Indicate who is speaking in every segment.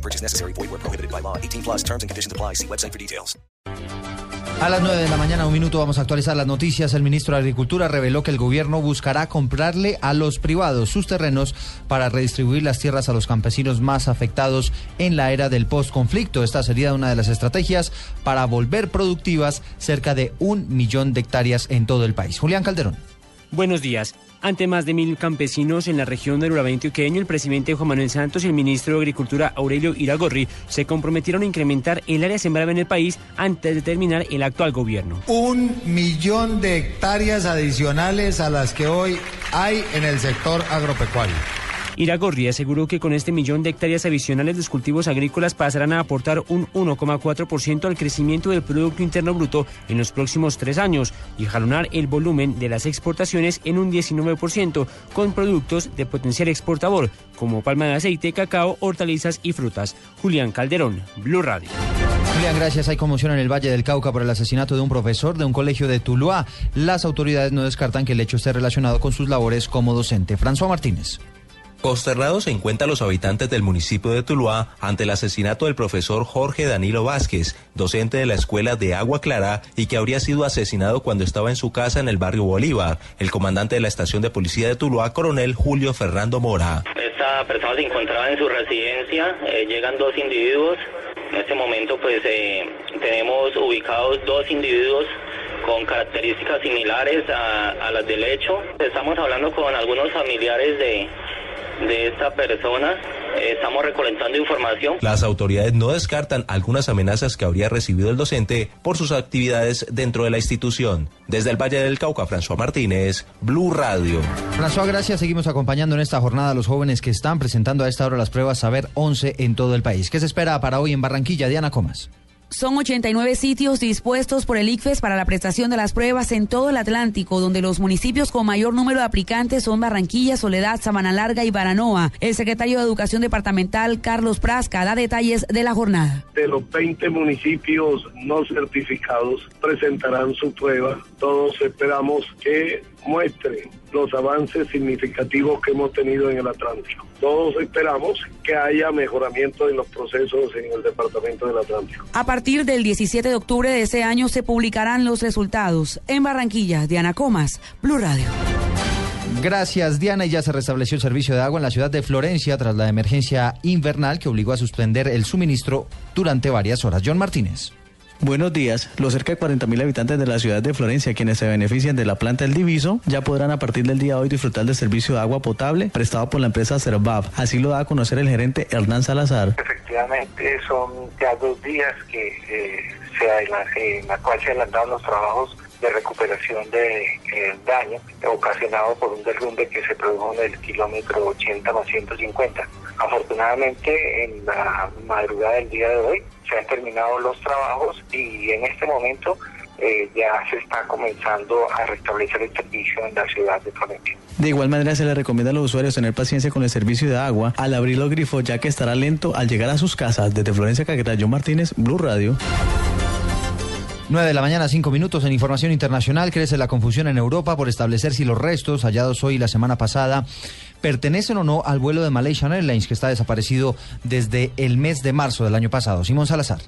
Speaker 1: No purchase necessary. Void where prohibited by law. 18 plus terms and conditions apply. See website for details.
Speaker 2: A las 9 de la mañana, un minuto, vamos a actualizar las noticias. El ministro de Agricultura reveló que el gobierno buscará comprarle a los privados sus terrenos para redistribuir las tierras a los campesinos más afectados en la era del postconflicto. Esta sería una de las estrategias para volver productivas cerca de un millón de hectáreas en todo el país. Julián Calderón.
Speaker 3: Buenos días. Ante más de mil campesinos en la región del Urabá el presidente Juan Manuel Santos y el ministro de Agricultura Aurelio Iragorri se comprometieron a incrementar el área sembrada en el país antes de terminar el actual gobierno.
Speaker 4: Un millón de hectáreas adicionales a las que hoy hay en el sector agropecuario.
Speaker 3: Iragorri aseguró que con este millón de hectáreas adicionales los cultivos agrícolas pasarán a aportar un 1,4% al crecimiento del Producto Interno Bruto en los próximos tres años y jalonar el volumen de las exportaciones en un 19% con productos de potencial exportador como palma de aceite, cacao, hortalizas y frutas. Julián Calderón, Blue Radio.
Speaker 2: Julián, gracias. Hay conmoción en el Valle del Cauca por el asesinato de un profesor de un colegio de Tuluá. Las autoridades no descartan que el hecho esté relacionado con sus labores como docente. François Martínez.
Speaker 5: Consternados se encuentran los habitantes del municipio de Tuluá ante el asesinato del profesor Jorge Danilo Vázquez, docente de la escuela de Agua Clara y que habría sido asesinado cuando estaba en su casa en el barrio Bolívar. El comandante de la estación de policía de Tuluá, coronel Julio Fernando Mora.
Speaker 6: Esta persona se encontraba en su residencia, eh, llegan dos individuos. En este momento pues eh, tenemos ubicados dos individuos con características similares a, a las del hecho. Estamos hablando con algunos familiares de de esta persona. Estamos recolectando información.
Speaker 5: Las autoridades no descartan algunas amenazas que habría recibido el docente por sus actividades dentro de la institución. Desde el Valle del Cauca, François Martínez, Blue Radio.
Speaker 2: François, gracias. Seguimos acompañando en esta jornada a los jóvenes que están presentando a esta hora las pruebas Saber 11 en todo el país. ¿Qué se espera para hoy en Barranquilla? Diana Comas.
Speaker 7: Son 89 sitios dispuestos por el ICFES para la prestación de las pruebas en todo el Atlántico, donde los municipios con mayor número de aplicantes son Barranquilla, Soledad, Sabana Larga y Baranoa. El secretario de Educación Departamental, Carlos Prasca, da detalles de la jornada.
Speaker 8: De los 20 municipios no certificados presentarán su prueba. Todos esperamos que muestren los avances significativos que hemos tenido en el Atlántico. Todos esperamos que haya mejoramiento en los procesos en el Departamento del Atlántico.
Speaker 7: A partir del 17 de octubre de ese año se publicarán los resultados. En Barranquilla, Diana Comas, Blue Radio.
Speaker 2: Gracias, Diana. Y ya se restableció el servicio de agua en la ciudad de Florencia tras la emergencia invernal que obligó a suspender el suministro durante varias horas. John Martínez.
Speaker 9: Buenos días. Los cerca de 40.000 habitantes de la ciudad de Florencia, quienes se benefician de la planta El Diviso, ya podrán a partir del día de hoy disfrutar del servicio de agua potable prestado por la empresa Cervab. Así lo da a conocer el gerente Hernán Salazar.
Speaker 10: Efectivamente, son ya dos días que eh, se, se adelantaron los trabajos de recuperación de eh, daño ocasionado por un derrumbe que se produjo en el kilómetro 80 más 150. Afortunadamente, en la madrugada del día de hoy se han terminado los trabajos y en este momento eh, ya se está comenzando a restablecer el servicio en la ciudad de Florencia.
Speaker 9: De igual manera se le recomienda a los usuarios tener paciencia con el servicio de agua al abrir los grifos ya que estará lento al llegar a sus casas. Desde Florencia Caquetá, John Martínez, Blue Radio.
Speaker 2: 9 de la mañana, 5 minutos en información internacional. Crece la confusión en Europa por establecer si los restos hallados hoy y la semana pasada pertenecen o no al vuelo de Malaysian Airlines que está desaparecido desde el mes de marzo del año pasado. Simón Salazar.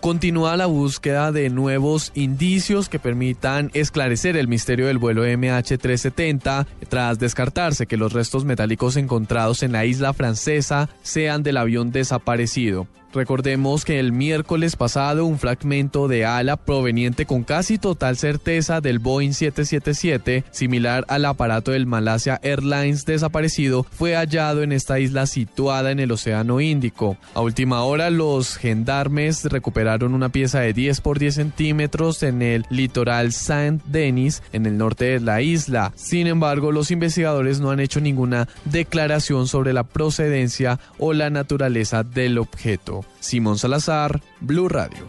Speaker 11: Continúa la búsqueda de nuevos indicios que permitan esclarecer el misterio del vuelo MH370 tras descartarse que los restos metálicos encontrados en la isla francesa sean del avión desaparecido. Recordemos que el miércoles pasado un fragmento de ala proveniente con casi total certeza del Boeing 777, similar al aparato del Malasia Airlines desaparecido, fue hallado en esta isla situada en el Océano Índico. A última hora, los gendarmes recuperaron una pieza de 10 por 10 centímetros en el litoral Saint Denis, en el norte de la isla. Sin embargo, los investigadores no han hecho ninguna declaración sobre la procedencia o la naturaleza del objeto. Simón Salazar, Blue Radio.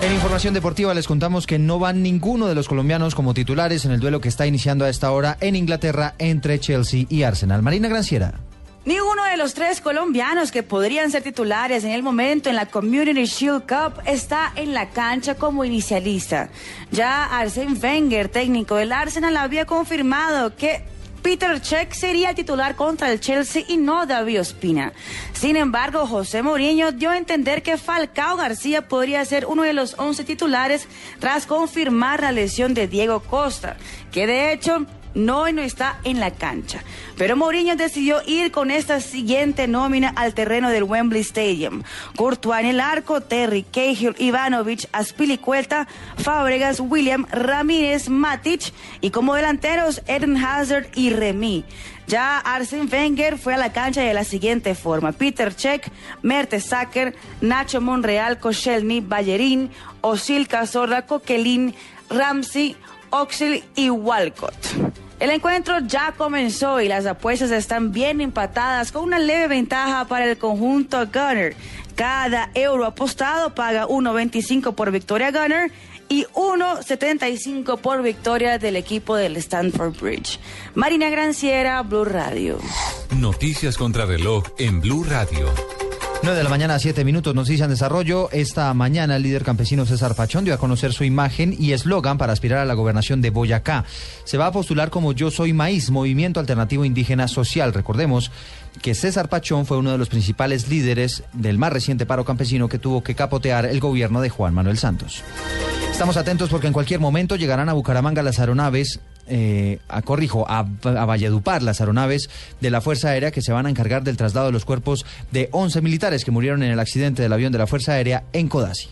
Speaker 2: En información deportiva les contamos que no van ninguno de los colombianos como titulares en el duelo que está iniciando a esta hora en Inglaterra entre Chelsea y Arsenal. Marina Granciera.
Speaker 12: Ni uno de los tres colombianos que podrían ser titulares en el momento en la Community Shield Cup está en la cancha como inicialista. Ya Arsene Wenger, técnico del Arsenal, había confirmado que Peter Cech sería el titular contra el Chelsea y no David Ospina. Sin embargo, José Mourinho dio a entender que Falcao García podría ser uno de los 11 titulares tras confirmar la lesión de Diego Costa, que de hecho no, no está en la cancha. Pero Mourinho decidió ir con esta siguiente nómina al terreno del Wembley Stadium. Courtois en el arco, Terry, Cahill, Ivanovic, Aspilicueta, Fábregas, William, Ramírez, Matic y como delanteros Eden Hazard y Remy. Ya Arsene Wenger fue a la cancha de la siguiente forma. Peter Cech, Mertesacker, Nacho Monreal, Koscielny, Ballerín, Osil Cazorla, Coquelin, Ramsey, Oxley y Walcott. El encuentro ya comenzó y las apuestas están bien empatadas con una leve ventaja para el conjunto Gunner. Cada euro apostado paga 1.25 por victoria Gunner y 1.75 por victoria del equipo del Stanford Bridge. Marina Granciera, Blue Radio.
Speaker 13: Noticias contra reloj en Blue Radio.
Speaker 2: 9 de la mañana a 7 minutos, noticia en desarrollo. Esta mañana el líder campesino César Pachón dio a conocer su imagen y eslogan para aspirar a la gobernación de Boyacá. Se va a postular como Yo Soy Maíz, Movimiento Alternativo Indígena Social. Recordemos que César Pachón fue uno de los principales líderes del más reciente paro campesino que tuvo que capotear el gobierno de Juan Manuel Santos. Estamos atentos porque en cualquier momento llegarán a Bucaramanga las aeronaves eh, a, corrijo, a, Valledupar las aeronaves de la Fuerza Aérea que se van a encargar del traslado de los cuerpos de 11 militares que murieron en el accidente del avión de la Fuerza Aérea en Codazzi.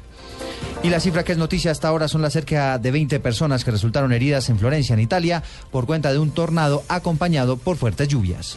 Speaker 2: Y la cifra que es noticia hasta ahora son las cerca de 20 personas que resultaron heridas en Florencia, en Italia, por cuenta de un tornado acompañado por fuertes lluvias.